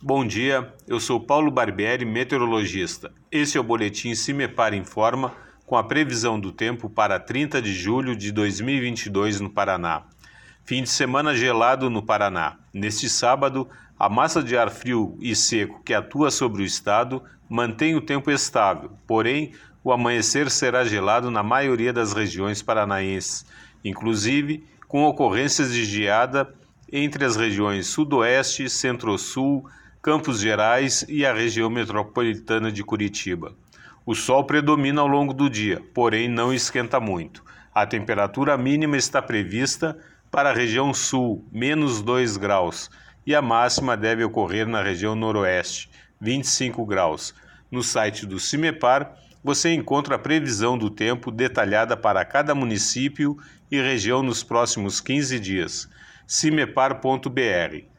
Bom dia, eu sou Paulo Barbieri, meteorologista. Esse é o boletim Cimepar Informa com a previsão do tempo para 30 de julho de 2022 no Paraná. Fim de semana gelado no Paraná. Neste sábado, a massa de ar frio e seco que atua sobre o estado mantém o tempo estável, porém, o amanhecer será gelado na maioria das regiões paranaenses, inclusive com ocorrências de geada entre as regiões Sudoeste, Centro-Sul, Campos Gerais e a região metropolitana de Curitiba. O sol predomina ao longo do dia, porém não esquenta muito. A temperatura mínima está prevista para a região sul, menos 2 graus, e a máxima deve ocorrer na região noroeste, 25 graus. No site do CIMEPAR, você encontra a previsão do tempo detalhada para cada município e região nos próximos 15 dias. cimepar.br